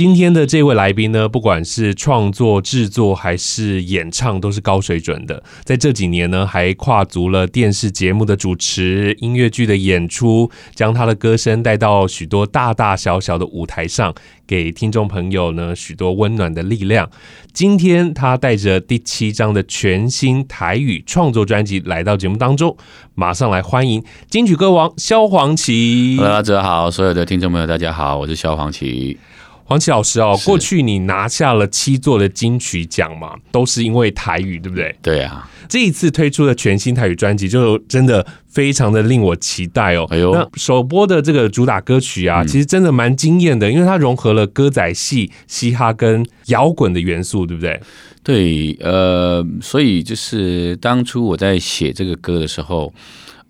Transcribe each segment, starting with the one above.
今天的这位来宾呢，不管是创作、制作还是演唱，都是高水准的。在这几年呢，还跨足了电视节目的主持、音乐剧的演出，将他的歌声带到许多大大小小的舞台上，给听众朋友呢许多温暖的力量。今天他带着第七张的全新台语创作专辑来到节目当中，马上来欢迎金曲歌王萧煌奇。Hello，大家好，所有的听众朋友，大家好，我是萧煌奇。煌奇老师哦，过去你拿下了七座的金曲奖嘛，都是因为台语，对不对？对啊，这一次推出的全新台语专辑，就真的非常的令我期待哦。哎呦，那首播的这个主打歌曲啊，其实真的蛮惊艳的，因为它融合了歌仔戏、嘻哈跟摇滚的元素，对不对？对，呃，所以就是当初我在写这个歌的时候。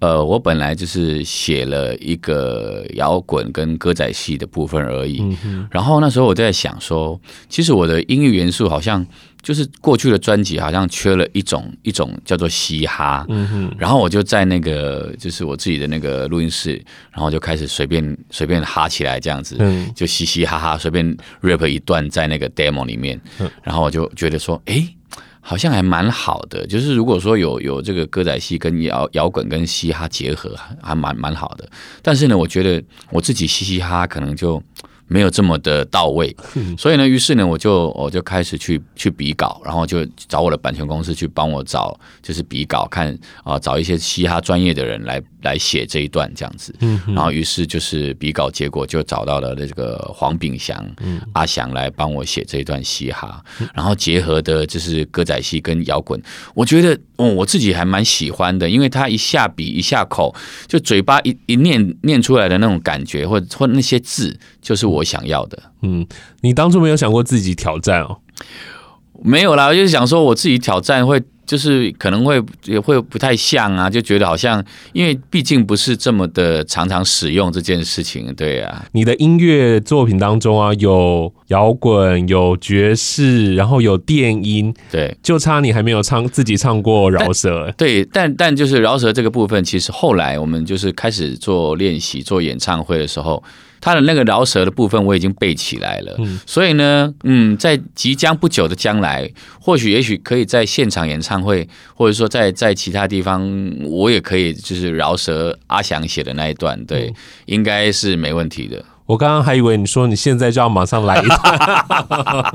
呃，我本来就是写了一个摇滚跟歌仔戏的部分而已。然后那时候我在想说，其实我的音乐元素好像就是过去的专辑好像缺了一种一种叫做嘻哈。嗯、哼然后我就在那个就是我自己的那个录音室，然后就开始随便随便哈起来这样子，嗯、就嘻嘻哈哈随便 rap 一段在那个 demo 里面。嗯、然后我就觉得说，哎。好像还蛮好的，就是如果说有有这个歌仔戏跟摇摇滚跟嘻哈结合，还蛮蛮好的。但是呢，我觉得我自己嘻嘻哈哈可能就。没有这么的到位，所以呢，于是呢，我就我就开始去去比稿，然后就找我的版权公司去帮我找，就是比稿，看啊，找一些嘻哈专业的人来来写这一段这样子。然后于是就是比稿，结果就找到了这个黄炳祥、阿翔来帮我写这一段嘻哈，然后结合的就是歌仔戏跟摇滚，我觉得哦，我自己还蛮喜欢的，因为他一下笔一下口，就嘴巴一一念念出来的那种感觉，或或那些字，就是我。我想要的，嗯，你当初没有想过自己挑战哦？没有啦，我就是想说我自己挑战会。就是可能会也会不太像啊，就觉得好像，因为毕竟不是这么的常常使用这件事情，对啊。你的音乐作品当中啊，有摇滚，有爵士，然后有电音，对，就差你还没有唱自己唱过饶舌。对，但但就是饶舌这个部分，其实后来我们就是开始做练习、做演唱会的时候。他的那个饶舌的部分我已经背起来了，嗯、所以呢，嗯，在即将不久的将来，或许也许可以在现场演唱会，或者说在在其他地方，我也可以就是饶舌阿翔写的那一段，对，嗯、应该是没问题的。我刚刚还以为你说你现在就要马上来一段，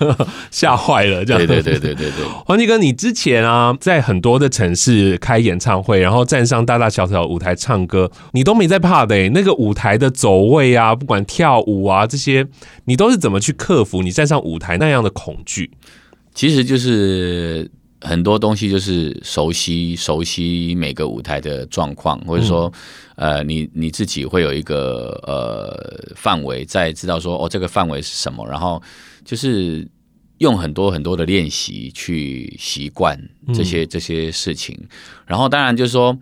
吓坏了，这样。对对对对对对。黄奇哥，你之前啊，在很多的城市开演唱会，然后站上大大小小的舞台唱歌，你都没在怕的。那个舞台的走位啊，不管跳舞啊这些，你都是怎么去克服你站上舞台那样的恐惧？其实就是。很多东西就是熟悉，熟悉每个舞台的状况，或者说，呃，你你自己会有一个呃范围，在知道说哦，这个范围是什么，然后就是用很多很多的练习去习惯这些这些事情，然后当然就是说，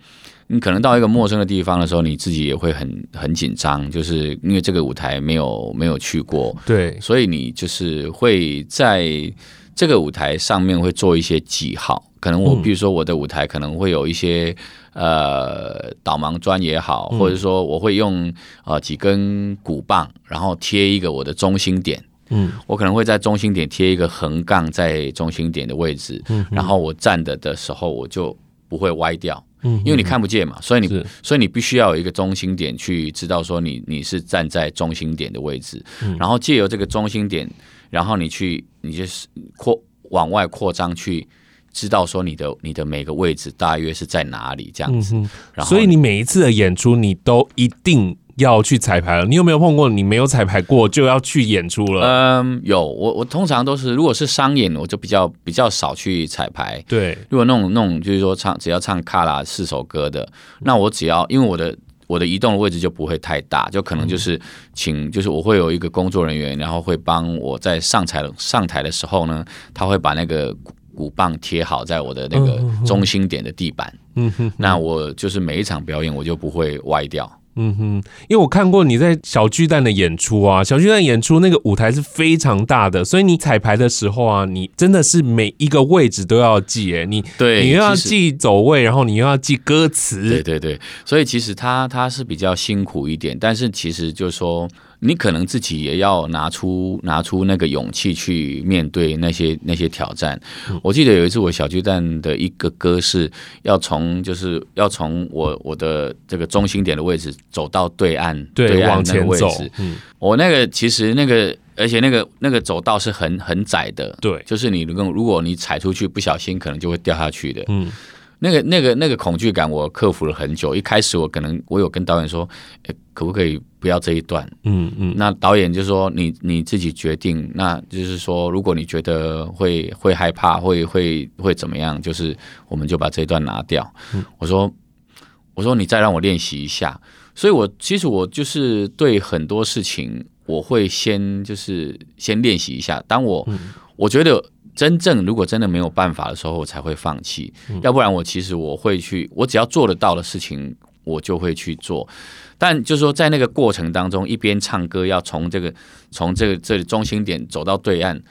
你可能到一个陌生的地方的时候，你自己也会很很紧张，就是因为这个舞台没有没有去过，对，所以你就是会在。这个舞台上面会做一些记号，可能我比如说我的舞台可能会有一些呃导盲砖也好，或者说我会用呃几根鼓棒，然后贴一个我的中心点，嗯，我可能会在中心点贴一个横杠在中心点的位置，嗯，然后我站的的时候我就不会歪掉，嗯，因为你看不见嘛，所以你所以你必须要有一个中心点去知道说你你是站在中心点的位置，嗯然后借由这个中心点。然后你去，你就是扩往外扩张，去知道说你的你的每个位置大约是在哪里这样子。嗯、然后，所以你每一次的演出，你都一定要去彩排了。你有没有碰过你没有彩排过就要去演出了？嗯，有。我我通常都是，如果是商演，我就比较比较少去彩排。对，如果那种那种就是说唱，只要唱卡拉四首歌的，那我只要因为我的。我的移动的位置就不会太大，就可能就是请，就是我会有一个工作人员，然后会帮我在上台上台的时候呢，他会把那个鼓鼓棒贴好在我的那个中心点的地板。嗯哼，那我就是每一场表演我就不会歪掉。嗯哼，因为我看过你在小巨蛋的演出啊，小巨蛋演出那个舞台是非常大的，所以你彩排的时候啊，你真的是每一个位置都要记，哎，你对，你又要记走位，然后你又要记歌词，对对对，所以其实他他是比较辛苦一点，但是其实就是说。你可能自己也要拿出拿出那个勇气去面对那些那些挑战。我记得有一次我小巨蛋的一个歌是要从就是要从我我的这个中心点的位置走到对岸对，对岸往前走。嗯，我那个其实那个而且那个那个走道是很很窄的，对，就是你如果如果你踩出去不小心可能就会掉下去的。嗯。那个、那个、那个恐惧感，我克服了很久。一开始我可能我有跟导演说，欸、可不可以不要这一段？嗯嗯。那导演就说你你自己决定。那就是说，如果你觉得会会害怕，会会会怎么样？就是我们就把这一段拿掉。嗯、我说我说你再让我练习一下。所以我其实我就是对很多事情，我会先就是先练习一下。当我、嗯、我觉得。真正如果真的没有办法的时候，我才会放弃。要不然我其实我会去，我只要做得到的事情，我就会去做。但就是说，在那个过程当中，一边唱歌，要从这个从这个这里中心点走到对岸，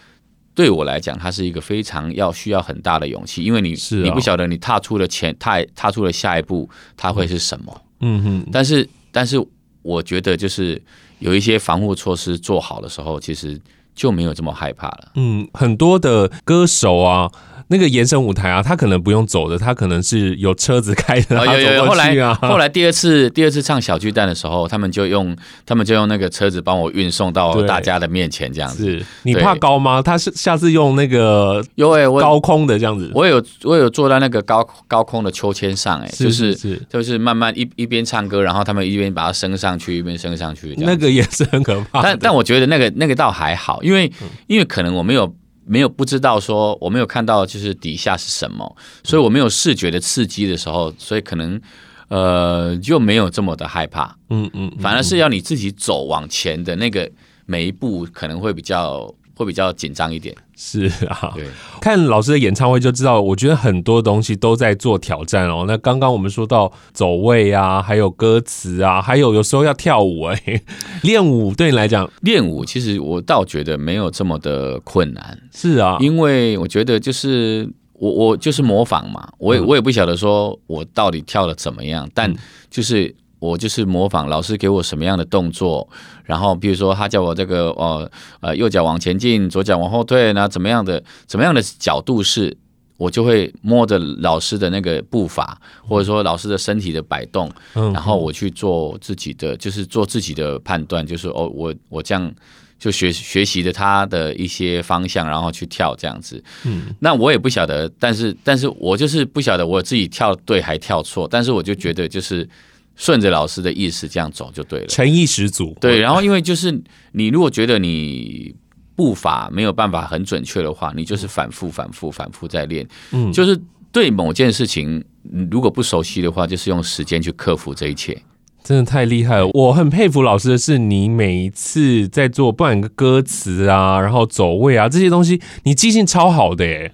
对我来讲，它是一个非常要需要很大的勇气，因为你你不晓得你踏出了前踏踏出了下一步，它会是什么。嗯哼。但是但是，我觉得就是有一些防护措施做好的时候，其实。就没有这么害怕了。嗯，很多的歌手啊，那个延伸舞台啊，他可能不用走的，他可能是有车子开的。有有有。后来后来第二次第二次唱小巨蛋的时候，他们就用他们就用那个车子帮我运送到大家的面前，这样子。是你怕高吗？他是下次用那个有哎，高空的这样子。我有我有坐在那个高高空的秋千上，哎，就是是就是慢慢一一边唱歌，然后他们一边把它升上去，一边升上去。那个也是很可怕。但但我觉得那个那个倒还好。因为，因为可能我没有没有不知道说我没有看到就是底下是什么，所以我没有视觉的刺激的时候，所以可能呃就没有这么的害怕。嗯嗯，反而是要你自己走往前的那个每一步可能会比较。会比较紧张一点，是啊，对，看老师的演唱会就知道，我觉得很多东西都在做挑战哦。那刚刚我们说到走位啊，还有歌词啊，还有有时候要跳舞哎、欸，练舞对你来讲，练舞其实我倒觉得没有这么的困难，是啊，因为我觉得就是我我就是模仿嘛，我也我也不晓得说我到底跳的怎么样，但就是。我就是模仿老师给我什么样的动作，然后比如说他叫我这个呃呃右脚往前进，左脚往后退，那怎么样的怎么样的角度是，我就会摸着老师的那个步伐，或者说老师的身体的摆动，然后我去做自己的，就是做自己的判断，就是哦我我这样就学学习的他的一些方向，然后去跳这样子。嗯，那我也不晓得，但是但是我就是不晓得我自己跳对还跳错，但是我就觉得就是。顺着老师的意思这样走就对了，诚意十足。对，然后因为就是你如果觉得你步伐没有办法很准确的话，你就是反复、反复、反复在练。嗯，就是对某件事情如果不熟悉的话，就是用时间去克服这一切。真的太厉害了！我很佩服老师的是，你每一次在做，不管歌词啊，然后走位啊这些东西，你记性超好的耶。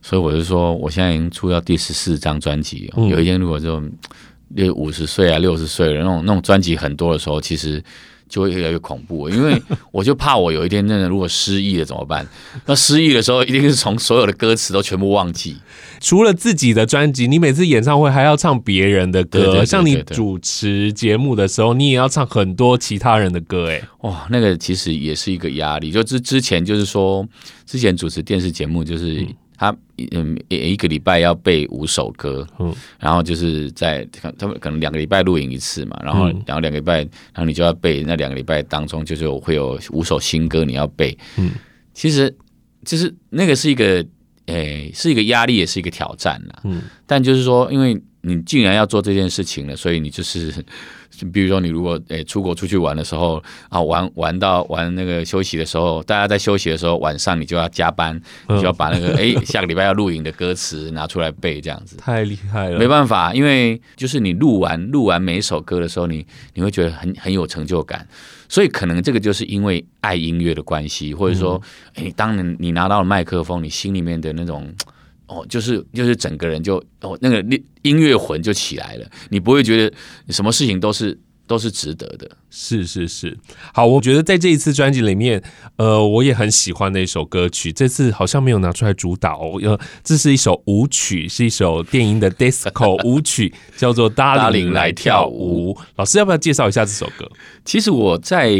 所以我就说，我现在已经出到第十四张专辑，有一天如果就。六五十岁啊，六十岁了，那种那种专辑很多的时候，其实就会越来越恐怖，因为我就怕我有一天真的如果失忆了怎么办？那失忆的时候，一定是从所有的歌词都全部忘记。除了自己的专辑，你每次演唱会还要唱别人的歌，对对对对对，像你主持节目的时候，你也要唱很多其他人的歌，哎，哇，那个其实也是一个压力。就之之前就是说，之前主持电视节目就是。嗯他嗯一个礼拜要背五首歌，嗯，然后就是在他们可能两个礼拜录影一次嘛，然后然后两个礼拜，然后你就要背那两个礼拜当中就是会有五首新歌你要背，嗯，其实就是那个是一个诶、欸、是一个压力也是一个挑战啦，嗯，但就是说因为你竟然要做这件事情了，所以你就是。比如说，你如果诶出国出去玩的时候啊，玩玩到玩那个休息的时候，大家在休息的时候，晚上你就要加班，你就要把那个 诶下个礼拜要录影的歌词拿出来背，这样子太厉害了。没办法，因为就是你录完录完每一首歌的时候，你你会觉得很很有成就感，所以可能这个就是因为爱音乐的关系，或者说，诶，当你你拿到了麦克风，你心里面的那种。哦，就是就是整个人就哦，那个音乐魂就起来了。你不会觉得什么事情都是都是值得的。是是是，好，我觉得在这一次专辑里面，呃，我也很喜欢的一首歌曲，这次好像没有拿出来主导，呃，这是一首舞曲，是一首电音的 disco 舞曲，叫做《Darling 来跳舞》。老师要不要介绍一下这首歌？其实我在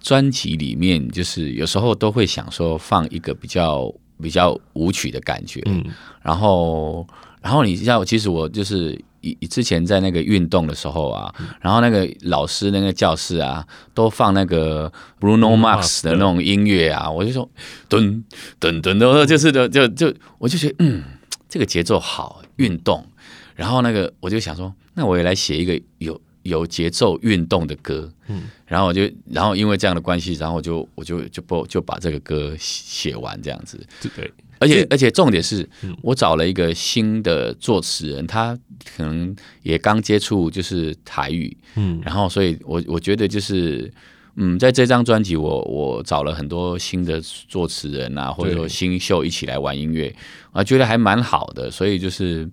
专辑里面，就是有时候都会想说放一个比较比较舞曲的感觉，嗯，然后然后你知道，其实我就是。以之前在那个运动的时候啊，然后那个老师那个教室啊，都放那个 Bruno Mars 的那种音乐啊，我就说噔噔噔的，就是的，就就我就觉得嗯，这个节奏好，运动。然后那个我就想说，那我也来写一个有有节奏运动的歌。嗯，然后我就然后因为这样的关系，然后我就我就就不就把这个歌写完这样子。对。而且而且重点是我找了一个新的作词人，他可能也刚接触就是台语，嗯，然后所以我我觉得就是嗯，在这张专辑我我找了很多新的作词人啊，或者说新秀一起来玩音乐，我觉得还蛮好的，所以就是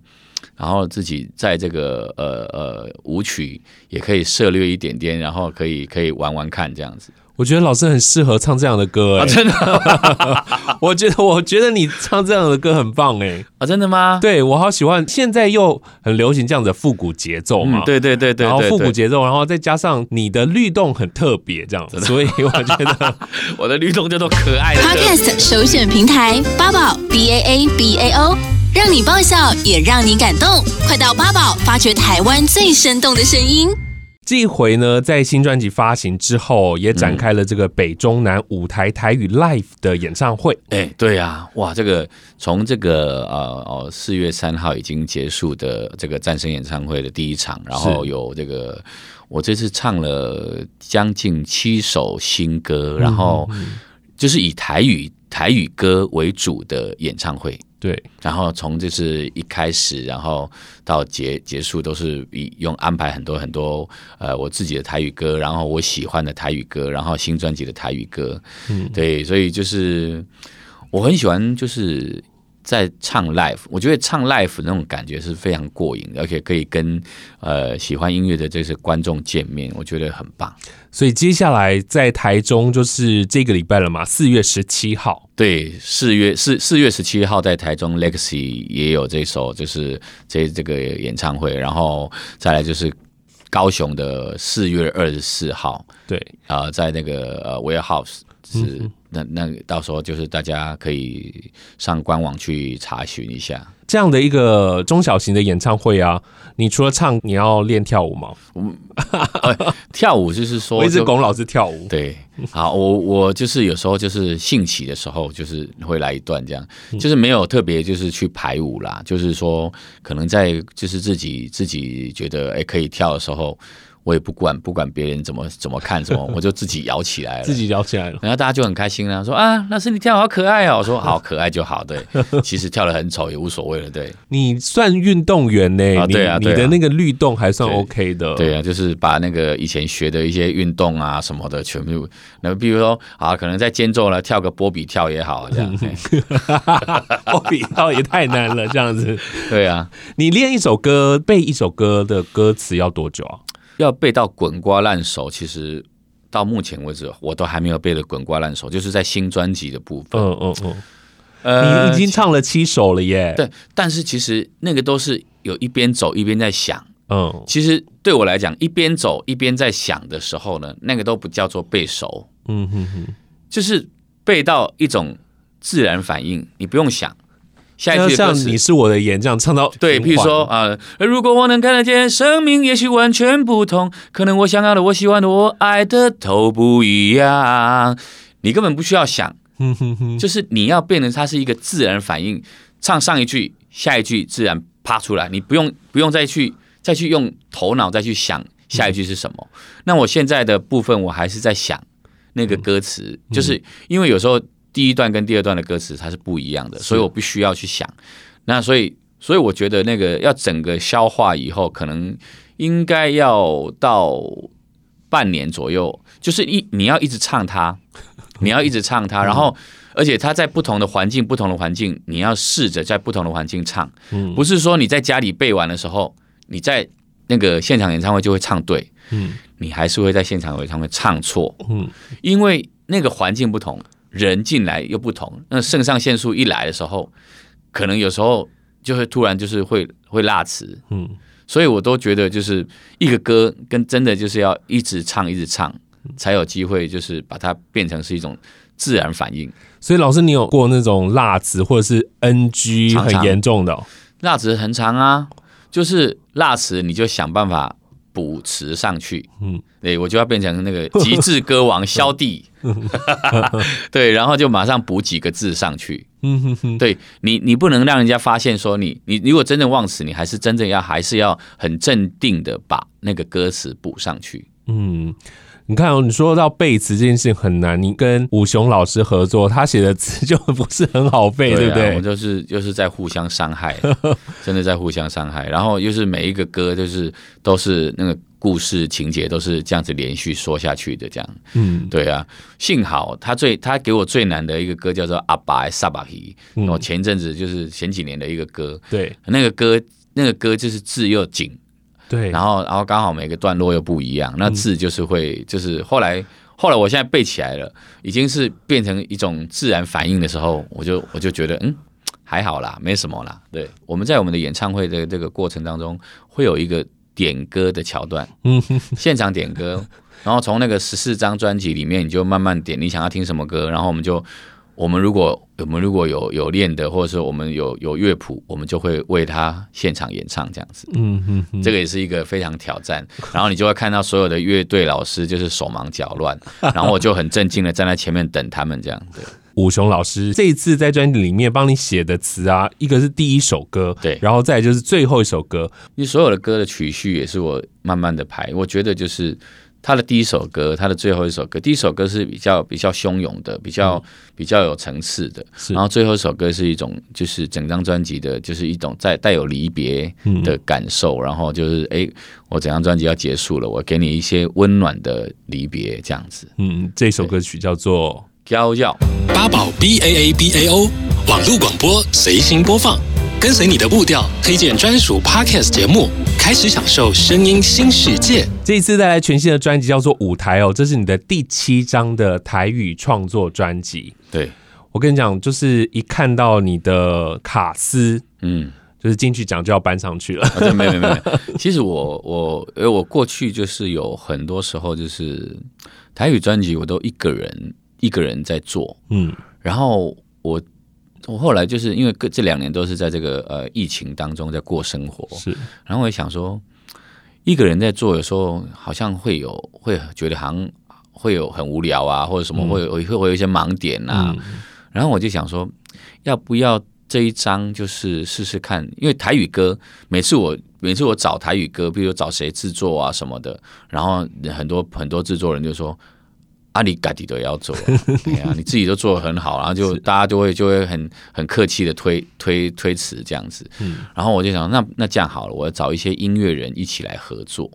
然后自己在这个呃呃舞曲也可以涉略一点点，然后可以可以玩玩看这样子。我觉得老师很适合唱这样的歌，哎，真的。我觉得，我觉得你唱这样的歌很棒，哎，啊，真的吗？对，我好喜欢。现在又很流行这样的复古节奏嘛，对对对对。然后复古节奏，然后再加上你的律动很特别，这样子，所以我觉得 我的律动叫做可爱的。Podcast 首选平台八宝 B A A B A O，让你爆笑也让你感动，快到八宝发掘台湾最生动的声音。这一回呢，在新专辑发行之后，也展开了这个北中南舞台台语 Live 的演唱会。哎，对呀、啊，哇，这个从这个呃哦四月三号已经结束的这个战神演唱会的第一场，然后有这个我这次唱了将近七首新歌，然后就是以台语台语歌为主的演唱会。对，然后从就是一开始，然后到结结束，都是以用安排很多很多呃我自己的台语歌，然后我喜欢的台语歌，然后新专辑的台语歌，嗯，对，所以就是我很喜欢就是。在唱 live，我觉得唱 live 那种感觉是非常过瘾，而且可以跟呃喜欢音乐的这些观众见面，我觉得很棒。所以接下来在台中就是这个礼拜了嘛，四月十七号。对，四月四四月十七号在台中 Legacy 也有这首，就是这这个演唱会，然后再来就是高雄的四月二十四号，对啊、呃，在那个呃 Warehouse 是。那那到时候就是大家可以上官网去查询一下这样的一个中小型的演唱会啊。你除了唱，你要练跳舞吗？嗯呃、跳舞就是说，我一直拱老师跳舞。对，好，我我就是有时候就是兴起的时候，就是会来一段这样，就是没有特别就是去排舞啦，就是说可能在就是自己自己觉得哎可以跳的时候。我也不管不管别人怎么怎么看什么，我就自己摇起来了，自己摇起来了，然后大家就很开心了，说啊，老师你跳好可爱哦，我说好可爱就好，对，其实跳的很丑也无所谓了，对。你算运动员呢？啊，对啊，你的那个律动还算 OK 的，对啊，就是把那个以前学的一些运动啊什么的全部，那比如说啊，可能在间奏呢跳个波比跳也好，这样，波比跳也太难了，这样子，对啊，你练一首歌背一首歌的歌词要多久啊？要背到滚瓜烂熟，其实到目前为止我都还没有背的滚瓜烂熟，就是在新专辑的部分。嗯嗯嗯，呃，你已经唱了七首了耶。对，但是其实那个都是有一边走一边在想。嗯，其实对我来讲，一边走一边在想的时候呢，那个都不叫做背熟。嗯哼哼，就是背到一种自然反应，你不用想。下一句像你是我的眼这样唱到对，譬如说啊，如果我能看得见，生命也许完全不同，可能我想要的、我喜欢的、我爱的都不一样。你根本不需要想，就是你要变成它是一个自然反应，唱上一句，下一句自然啪出来，你不用不用再去再去用头脑再去想下一句是什么。那我现在的部分，我还是在想那个歌词，就是因为有时候。第一段跟第二段的歌词它是不一样的，所以我必须要去想。那所以，所以我觉得那个要整个消化以后，可能应该要到半年左右。就是一你要一直唱它，你要一直唱它，然后而且它在不同的环境、不同的环境，你要试着在不同的环境唱。不是说你在家里背完的时候，你在那个现场演唱会就会唱对。你还是会在现场演唱会唱错，嗯，因为那个环境不同，人进来又不同，那肾上腺素一来的时候，可能有时候就会突然就是会会落词，嗯，所以我都觉得就是一个歌跟真的就是要一直唱一直唱，才有机会就是把它变成是一种自然反应。所以老师，你有过那种落词或者是 NG 很严重的、哦？落词很长啊，就是落词你就想办法。补词上去，嗯，对，我就要变成那个 极致歌王萧帝，对，然后就马上补几个字上去，嗯哼哼，对你，你不能让人家发现说你，你如果真正忘词，你还是真正要还是要很镇定的把那个歌词补上去，嗯。你看哦，你说到背词这件事情很难，你跟武雄老师合作，他写的词就不是很好背，对，不对？我们就是就是在互相伤害，真的在互相伤害。然后又是每一个歌，就是都是那个故事情节都是这样子连续说下去的，这样。嗯，对啊。幸好他最他给我最难的一个歌叫做《阿爸萨巴皮》，我前一阵子就是前几年的一个歌，对，那个歌那个歌就是字又紧。对，然后然后刚好每个段落又不一样，那字就是会、嗯、就是后来后来我现在背起来了，已经是变成一种自然反应的时候，我就我就觉得嗯还好啦，没什么啦。对，我们在我们的演唱会的这个过程当中，会有一个点歌的桥段，嗯，现场点歌，然后从那个十四张专辑里面，你就慢慢点你想要听什么歌，然后我们就。我们如果我们如果有有练的，或者是我们有有乐谱，我们就会为他现场演唱这样子。嗯嗯，这个也是一个非常挑战。然后你就会看到所有的乐队老师就是手忙脚乱，然后我就很镇静的站在前面等他们这样。对，武雄老师这一次在专辑里面帮你写的词啊，一个是第一首歌，对，然后再就是最后一首歌，你所有的歌的曲序也是我慢慢的排，我觉得就是。他的第一首歌，他的最后一首歌，第一首歌是比较比较汹涌的，比较、嗯、比较有层次的，然后最后一首歌是一种就是整张专辑的，就是一种在带有离别的感受，嗯、然后就是哎，我整张专辑要结束了，我给你一些温暖的离别，这样子。嗯，这首歌曲叫做《骄傲》，八宝 B A A B A O 网络广播随心播放。跟随你的步调，推荐专属 Podcast 节目，开始享受声音新世界。这一次带来全新的专辑，叫做《舞台》哦，这是你的第七张的台语创作专辑。对，我跟你讲，就是一看到你的卡斯，嗯，就是进去讲就要搬上去了。啊、没有没有没有，其实我我因为我过去就是有很多时候就是台语专辑，我都一个人一个人在做，嗯，然后我。我后来就是因为这两年都是在这个呃疫情当中在过生活，是，然后我也想说，一个人在做，有时候好像会有会觉得好像会有很无聊啊，或者什么会有会会有一些盲点啊，然后我就想说，要不要这一张就是试试看？因为台语歌，每次我每次我找台语歌，比如找谁制作啊什么的，然后很多很多制作人就说。阿里嘎迪都要做，对啊，你自己都做 的很好，然后就大家就会就会很很客气的推推推辞这样子，然后我就想，那那这样好了，我要找一些音乐人一起来合作，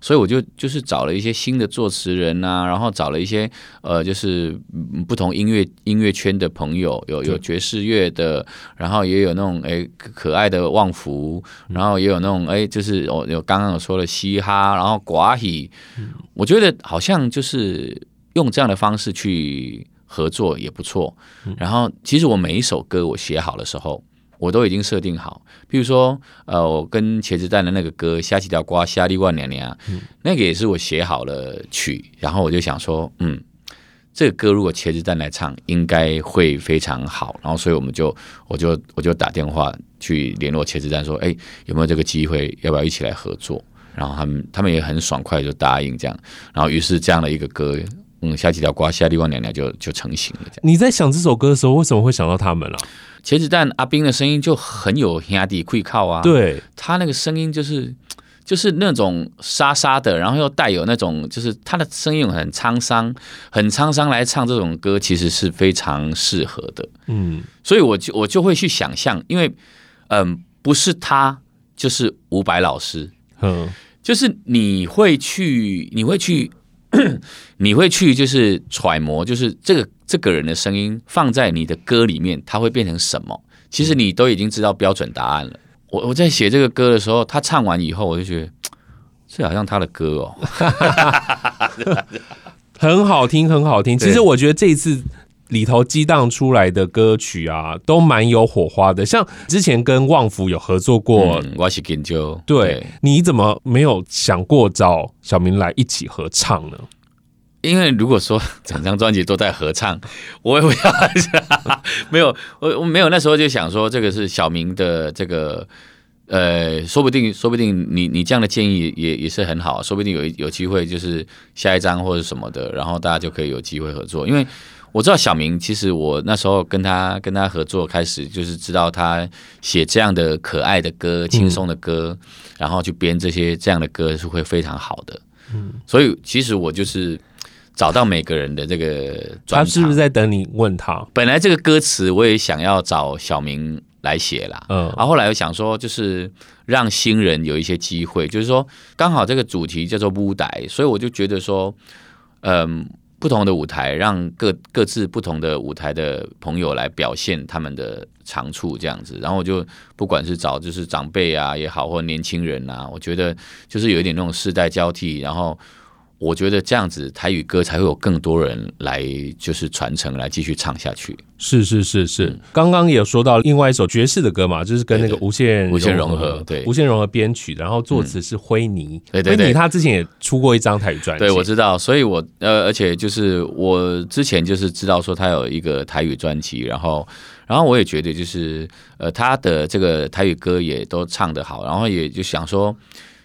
所以我就就是找了一些新的作词人啊，然后找了一些呃，就是不同音乐音乐圈的朋友，有有爵士乐的，然后也有那种哎可爱的旺福，然后也有那种哎就是我有刚刚有说的嘻哈，然后寡喜，我觉得好像就是。用这样的方式去合作也不错。然后，其实我每一首歌我写好的时候，我都已经设定好。比如说，呃，我跟茄子蛋的那个歌《虾几条瓜虾力万娘娘》，那个也是我写好了曲。然后我就想说，嗯，这个歌如果茄子蛋来唱，应该会非常好。然后，所以我们就，我就，我就打电话去联络茄子蛋，说，哎，有没有这个机会？要不要一起来合作？然后他们，他们也很爽快就答应这样。然后，于是这样的一个歌。嗯，下几条瓜，下力旺娘娘就就成型了。你在想这首歌的时候，为什么会想到他们了？茄子蛋阿斌的声音就很有兄弟会靠啊。对，他那个声音就是就是那种沙沙的，然后又带有那种就是他的声音很沧桑，很沧桑来唱这种歌，其实是非常适合的。嗯，所以我就我就会去想象，因为嗯，不是他就是伍佰老师，嗯，就是你会去，你会去。你会去就是揣摩，就是这个这个人的声音放在你的歌里面，他会变成什么？其实你都已经知道标准答案了。我我在写这个歌的时候，他唱完以后，我就觉得这好像他的歌哦，很好听，很好听。其实我觉得这一次。里头激荡出来的歌曲啊，都蛮有火花的。像之前跟旺福有合作过，嗯、我是跟就对，对，你怎么没有想过找小明来一起合唱呢？因为如果说整张专辑都在合唱，我也不要没有，我我没有那时候就想说，这个是小明的这个呃，说不定说不定你你这样的建议也也是很好，说不定有有机会就是下一张或者什么的，然后大家就可以有机会合作，因为。我知道小明，其实我那时候跟他跟他合作开始，就是知道他写这样的可爱的歌、轻松的歌，嗯、然后去编这些这样的歌是会非常好的。嗯，所以其实我就是找到每个人的这个，他是不是在等你问他？本来这个歌词我也想要找小明来写啦，嗯，然后后来又想说，就是让新人有一些机会，就是说刚好这个主题叫做舞台，所以我就觉得说，嗯。不同的舞台，让各各自不同的舞台的朋友来表现他们的长处，这样子。然后我就不管是找就是长辈啊也好，或年轻人啊，我觉得就是有一点那种世代交替，然后。我觉得这样子台语歌才会有更多人来，就是传承来继续唱下去。是是是是，嗯、刚刚也有说到另外一首爵士的歌嘛，就是跟那个无限无限融合，对无限融合编曲，然后作词是灰尼。对对对，辉尼他之前也出过一张台语专辑。对，我知道，所以我呃，而且就是我之前就是知道说他有一个台语专辑，然后然后我也觉得就是呃，他的这个台语歌也都唱得好，然后也就想说。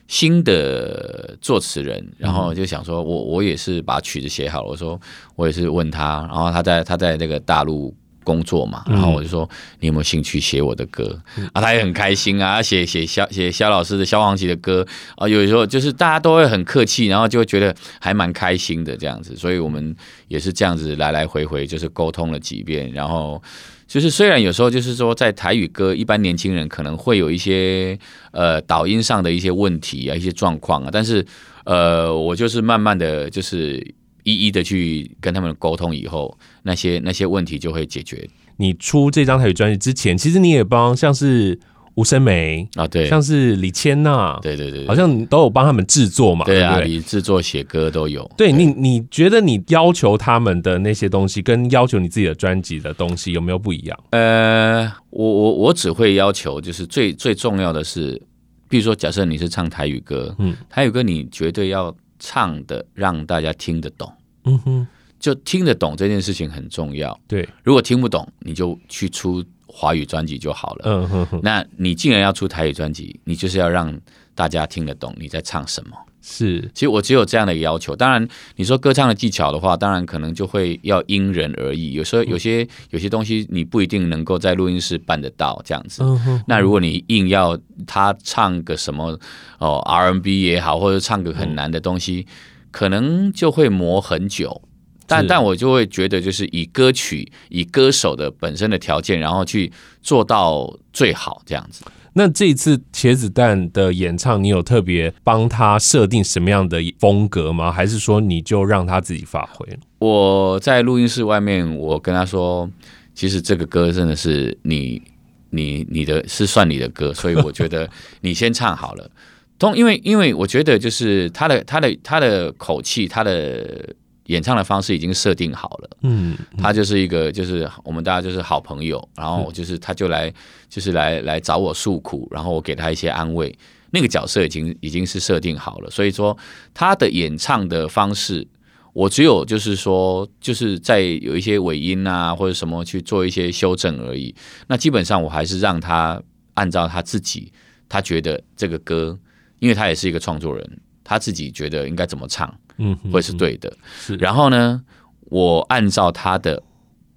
新的作词人，然后就想说我，我我也是把曲子写好了。我说我也是问他，然后他在他在那个大陆工作嘛，然后我就说你有没有兴趣写我的歌？啊，他也很开心啊，写写萧写萧老师的萧煌奇的歌啊，有时候就是大家都会很客气，然后就会觉得还蛮开心的这样子，所以我们也是这样子来来回回就是沟通了几遍，然后。就是虽然有时候就是说在台语歌，一般年轻人可能会有一些呃导音上的一些问题啊，一些状况啊，但是呃我就是慢慢的就是一一的去跟他们沟通以后，那些那些问题就会解决。你出这张台语专辑之前，其实你也帮像是。吴声梅啊，对，像是李千娜，对对对，好像都有帮他们制作嘛，对啊，你制作写歌都有。对，对你，你觉得你要求他们的那些东西，跟要求你自己的专辑的东西有没有不一样？呃，我我我只会要求，就是最最重要的是，比如说，假设你是唱台语歌，嗯，台语歌你绝对要唱的让大家听得懂，嗯哼，就听得懂这件事情很重要。对，如果听不懂，你就去出。华语专辑就好了。嗯哼哼。那你既然要出台语专辑，你就是要让大家听得懂你在唱什么。是，其实我只有这样的要求。当然，你说歌唱的技巧的话，当然可能就会要因人而异。有时候有些有些东西你不一定能够在录音室办得到这样子。嗯哼。那如果你硬要他唱个什么哦 R&B 也好，或者唱个很难的东西，可能就会磨很久。但但我就会觉得，就是以歌曲、以歌手的本身的条件，然后去做到最好这样子。那这一次茄子蛋的演唱，你有特别帮他设定什么样的风格吗？还是说你就让他自己发挥？我在录音室外面，我跟他说，其实这个歌真的是你、你、你的是算你的歌，所以我觉得你先唱好了。通，因为因为我觉得就是他的他的他的口气，他的。演唱的方式已经设定好了，嗯，他就是一个，就是我们大家就是好朋友，然后就是他就来，就是来来找我诉苦，然后我给他一些安慰，那个角色已经已经是设定好了，所以说他的演唱的方式，我只有就是说，就是在有一些尾音啊或者什么去做一些修正而已，那基本上我还是让他按照他自己，他觉得这个歌，因为他也是一个创作人，他自己觉得应该怎么唱。嗯，会是对的。是，然后呢，我按照他的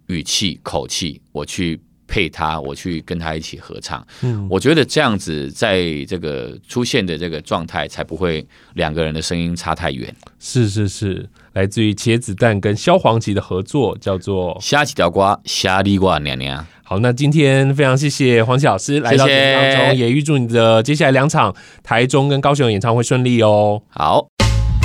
语气、口气，我去配他，我去跟他一起合唱。嗯，我觉得这样子，在这个出现的这个状态，才不会两个人的声音差太远。是是是，来自于茄子蛋跟萧煌奇的合作，叫做《虾几条瓜，虾里瓜娘娘》。好，那今天非常谢谢黄奇老师来到节目当中，也预祝你的接下来两场台中跟高雄演唱会顺利哦。好。